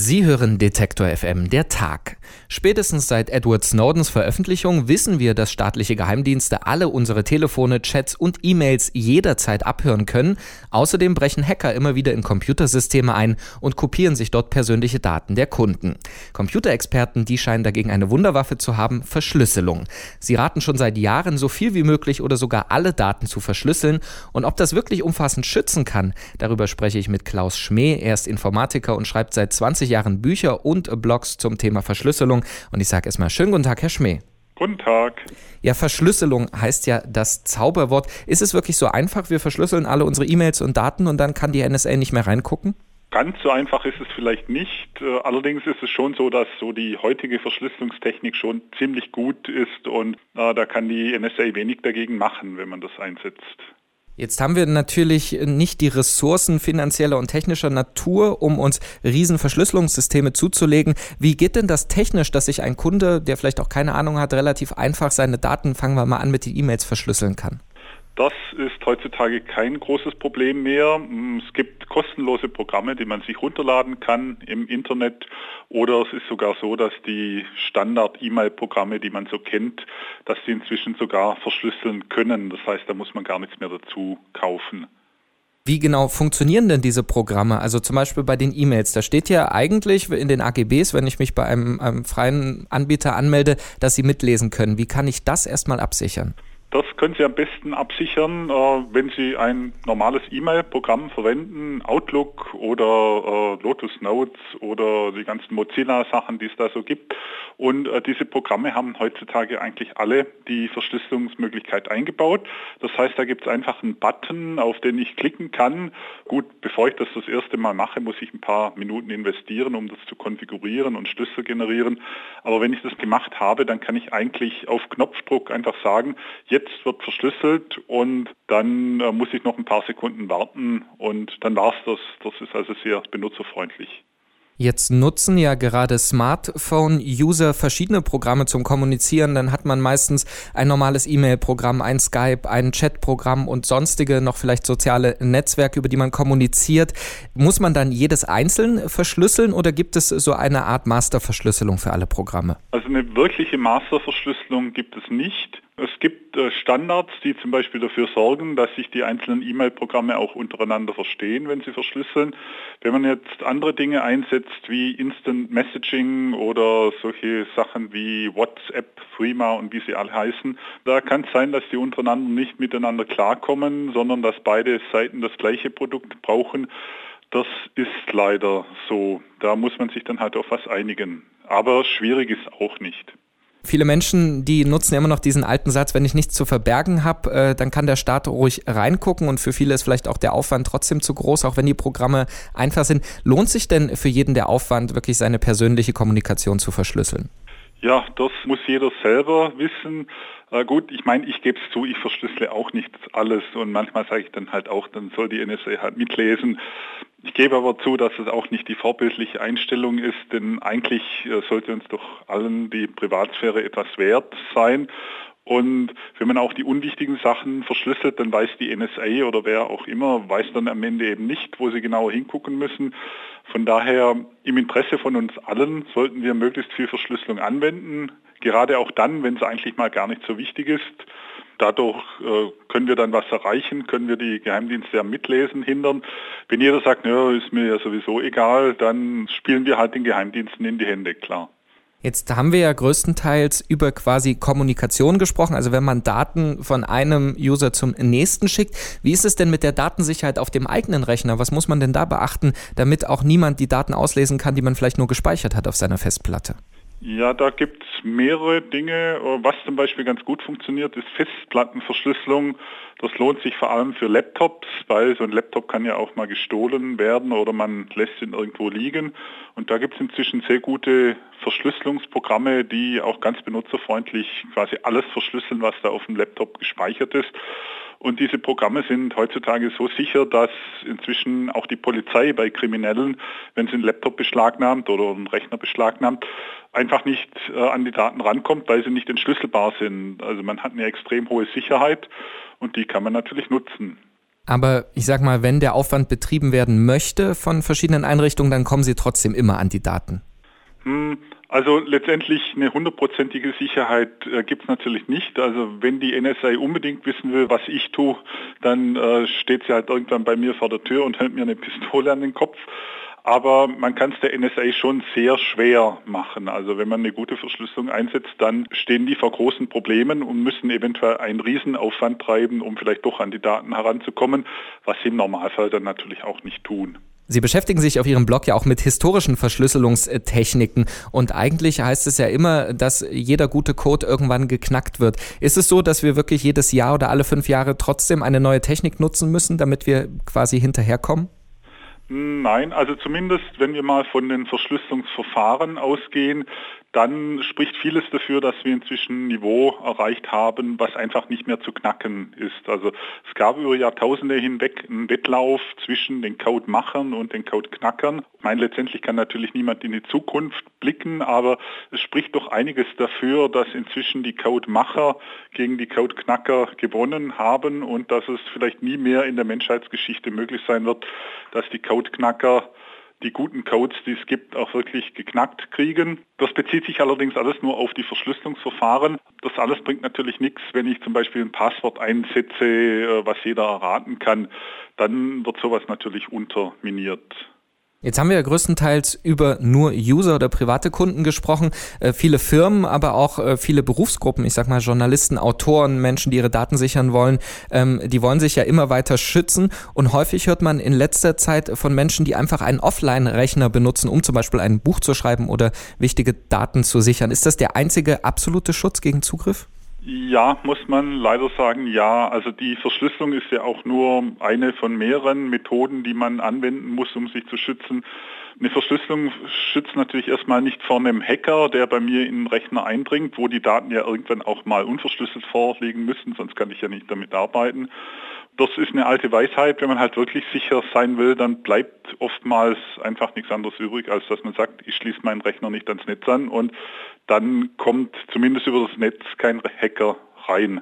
Sie hören Detektor FM, der Tag. Spätestens seit Edward Snowdens Veröffentlichung wissen wir, dass staatliche Geheimdienste alle unsere Telefone, Chats und E-Mails jederzeit abhören können. Außerdem brechen Hacker immer wieder in Computersysteme ein und kopieren sich dort persönliche Daten der Kunden. Computerexperten, die scheinen dagegen eine Wunderwaffe zu haben, Verschlüsselung. Sie raten schon seit Jahren, so viel wie möglich oder sogar alle Daten zu verschlüsseln. Und ob das wirklich umfassend schützen kann, darüber spreche ich mit Klaus Schmee. Er ist Informatiker und schreibt seit 20 20 Jahren Bücher und Blogs zum Thema Verschlüsselung. Und ich sage erstmal schönen guten Tag, Herr Schmäh. Guten Tag. Ja, Verschlüsselung heißt ja das Zauberwort. Ist es wirklich so einfach? Wir verschlüsseln alle unsere E-Mails und Daten und dann kann die NSA nicht mehr reingucken? Ganz so einfach ist es vielleicht nicht. Äh, allerdings ist es schon so, dass so die heutige Verschlüsselungstechnik schon ziemlich gut ist und äh, da kann die NSA wenig dagegen machen, wenn man das einsetzt. Jetzt haben wir natürlich nicht die Ressourcen finanzieller und technischer Natur, um uns riesen Verschlüsselungssysteme zuzulegen. Wie geht denn das technisch, dass sich ein Kunde, der vielleicht auch keine Ahnung hat, relativ einfach seine Daten, fangen wir mal an, mit den E-Mails verschlüsseln kann? Das ist heutzutage kein großes Problem mehr. Mm, es gibt kostenlose Programme, die man sich runterladen kann im Internet oder es ist sogar so, dass die Standard-E-Mail-Programme, die man so kennt, dass sie inzwischen sogar verschlüsseln können. Das heißt, da muss man gar nichts mehr dazu kaufen. Wie genau funktionieren denn diese Programme? Also zum Beispiel bei den E-Mails. Da steht ja eigentlich in den AGBs, wenn ich mich bei einem, einem freien Anbieter anmelde, dass sie mitlesen können. Wie kann ich das erstmal absichern? Das können Sie am besten absichern, äh, wenn Sie ein normales E-Mail-Programm verwenden, Outlook oder äh, Lotus Notes oder die ganzen Mozilla-Sachen, die es da so gibt. Und äh, diese Programme haben heutzutage eigentlich alle die Verschlüsselungsmöglichkeit eingebaut. Das heißt, da gibt es einfach einen Button, auf den ich klicken kann. Gut, bevor ich das das erste Mal mache, muss ich ein paar Minuten investieren, um das zu konfigurieren und Schlüssel generieren. Aber wenn ich das gemacht habe, dann kann ich eigentlich auf Knopfdruck einfach sagen, jetzt jetzt wird verschlüsselt und dann äh, muss ich noch ein paar Sekunden warten und dann war es das. Das ist also sehr benutzerfreundlich. Jetzt nutzen ja gerade Smartphone-User verschiedene Programme zum Kommunizieren. Dann hat man meistens ein normales E-Mail-Programm, ein Skype, ein Chat-Programm und sonstige noch vielleicht soziale Netzwerke, über die man kommuniziert. Muss man dann jedes einzeln verschlüsseln oder gibt es so eine Art Masterverschlüsselung für alle Programme? Also eine wirkliche Masterverschlüsselung gibt es nicht. Es gibt äh, Standards, die zum Beispiel dafür sorgen, dass sich die einzelnen E-Mail-Programme auch untereinander verstehen, wenn sie verschlüsseln. Wenn man jetzt andere Dinge einsetzt wie Instant Messaging oder solche Sachen wie WhatsApp, Threema und wie sie alle heißen, da kann es sein, dass die untereinander nicht miteinander klarkommen, sondern dass beide Seiten das gleiche Produkt brauchen. Das ist leider so. Da muss man sich dann halt auf was einigen. Aber schwierig ist auch nicht. Viele Menschen, die nutzen immer noch diesen alten Satz, wenn ich nichts zu verbergen habe, äh, dann kann der Staat ruhig reingucken und für viele ist vielleicht auch der Aufwand trotzdem zu groß, auch wenn die Programme einfach sind. Lohnt sich denn für jeden der Aufwand, wirklich seine persönliche Kommunikation zu verschlüsseln? Ja, das muss jeder selber wissen. Äh, gut, ich meine, ich gebe es zu, ich verschlüssele auch nicht alles und manchmal sage ich dann halt auch, dann soll die NSA halt mitlesen. Ich gebe aber zu, dass es auch nicht die vorbildliche Einstellung ist, denn eigentlich äh, sollte uns doch allen die Privatsphäre etwas wert sein. Und wenn man auch die unwichtigen Sachen verschlüsselt, dann weiß die NSA oder wer auch immer, weiß dann am Ende eben nicht, wo sie genauer hingucken müssen. Von daher im Interesse von uns allen sollten wir möglichst viel Verschlüsselung anwenden, gerade auch dann, wenn es eigentlich mal gar nicht so wichtig ist. Dadurch äh, können wir dann was erreichen, können wir die Geheimdienste am Mitlesen hindern. Wenn jeder sagt, naja, ist mir ja sowieso egal, dann spielen wir halt den Geheimdiensten in die Hände, klar. Jetzt haben wir ja größtenteils über quasi Kommunikation gesprochen, also wenn man Daten von einem User zum nächsten schickt. Wie ist es denn mit der Datensicherheit auf dem eigenen Rechner? Was muss man denn da beachten, damit auch niemand die Daten auslesen kann, die man vielleicht nur gespeichert hat auf seiner Festplatte? Ja, da gibt es mehrere Dinge. Was zum Beispiel ganz gut funktioniert, ist Festplattenverschlüsselung. Das lohnt sich vor allem für Laptops, weil so ein Laptop kann ja auch mal gestohlen werden oder man lässt ihn irgendwo liegen. Und da gibt es inzwischen sehr gute Verschlüsselungsprogramme, die auch ganz benutzerfreundlich quasi alles verschlüsseln, was da auf dem Laptop gespeichert ist. Und diese Programme sind heutzutage so sicher, dass inzwischen auch die Polizei bei Kriminellen, wenn sie einen Laptop beschlagnahmt oder einen Rechner beschlagnahmt, einfach nicht äh, an die Daten rankommt, weil sie nicht entschlüsselbar sind. Also man hat eine extrem hohe Sicherheit und die kann man natürlich nutzen. Aber ich sag mal, wenn der Aufwand betrieben werden möchte von verschiedenen Einrichtungen, dann kommen sie trotzdem immer an die Daten. Hm, also letztendlich eine hundertprozentige Sicherheit äh, gibt es natürlich nicht. Also wenn die NSA unbedingt wissen will, was ich tue, dann äh, steht sie halt irgendwann bei mir vor der Tür und hält mir eine Pistole an den Kopf. Aber man kann es der NSA schon sehr schwer machen. Also wenn man eine gute Verschlüsselung einsetzt, dann stehen die vor großen Problemen und müssen eventuell einen Riesenaufwand treiben, um vielleicht doch an die Daten heranzukommen, was sie im Normalfall dann natürlich auch nicht tun. Sie beschäftigen sich auf Ihrem Blog ja auch mit historischen Verschlüsselungstechniken und eigentlich heißt es ja immer, dass jeder gute Code irgendwann geknackt wird. Ist es so, dass wir wirklich jedes Jahr oder alle fünf Jahre trotzdem eine neue Technik nutzen müssen, damit wir quasi hinterherkommen? Nein, also zumindest wenn wir mal von den Verschlüsselungsverfahren ausgehen, dann spricht vieles dafür, dass wir inzwischen ein Niveau erreicht haben, was einfach nicht mehr zu knacken ist. Also es gab über Jahrtausende hinweg einen Wettlauf zwischen den Codemachern und den Codeknackern. Ich meine, letztendlich kann natürlich niemand in die Zukunft blicken, aber es spricht doch einiges dafür, dass inzwischen die Codemacher gegen die Codeknacker gewonnen haben und dass es vielleicht nie mehr in der Menschheitsgeschichte möglich sein wird, dass die Codeknacker die guten Codes, die es gibt, auch wirklich geknackt kriegen. Das bezieht sich allerdings alles nur auf die Verschlüsselungsverfahren. Das alles bringt natürlich nichts, wenn ich zum Beispiel ein Passwort einsetze, äh, was jeder erraten kann. Dann wird sowas natürlich unterminiert. Jetzt haben wir ja größtenteils über nur User oder private Kunden gesprochen. Äh, viele Firmen, aber auch äh, viele Berufsgruppen, ich sag mal Journalisten, Autoren, Menschen, die ihre Daten sichern wollen, ähm, die wollen sich ja immer weiter schützen. Und häufig hört man in letzter Zeit von Menschen, die einfach einen Offline-Rechner benutzen, um zum Beispiel ein Buch zu schreiben oder wichtige Daten zu sichern. Ist das der einzige absolute Schutz gegen Zugriff? Ja, muss man leider sagen, ja. Also die Verschlüsselung ist ja auch nur eine von mehreren Methoden, die man anwenden muss, um sich zu schützen. Eine Verschlüsselung schützt natürlich erstmal nicht vor einem Hacker, der bei mir in den Rechner eindringt, wo die Daten ja irgendwann auch mal unverschlüsselt vorliegen müssen, sonst kann ich ja nicht damit arbeiten. Das ist eine alte Weisheit, wenn man halt wirklich sicher sein will, dann bleibt oftmals einfach nichts anderes übrig, als dass man sagt, ich schließe meinen Rechner nicht ans Netz an und dann kommt zumindest über das Netz kein Hacker rein.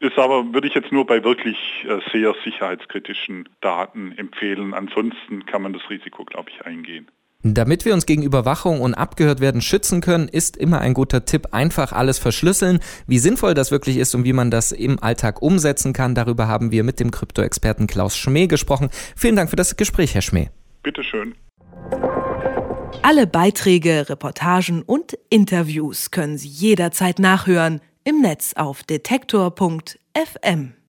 Ist aber, würde ich jetzt nur bei wirklich äh, sehr sicherheitskritischen Daten empfehlen. Ansonsten kann man das Risiko, glaube ich, eingehen. Damit wir uns gegen Überwachung und abgehört werden schützen können, ist immer ein guter Tipp, einfach alles verschlüsseln. Wie sinnvoll das wirklich ist und wie man das im Alltag umsetzen kann, darüber haben wir mit dem Krypto-Experten Klaus Schmee gesprochen. Vielen Dank für das Gespräch, Herr Schmee. Bitteschön. Alle Beiträge, Reportagen und Interviews können Sie jederzeit nachhören im Netz auf detektor.fm.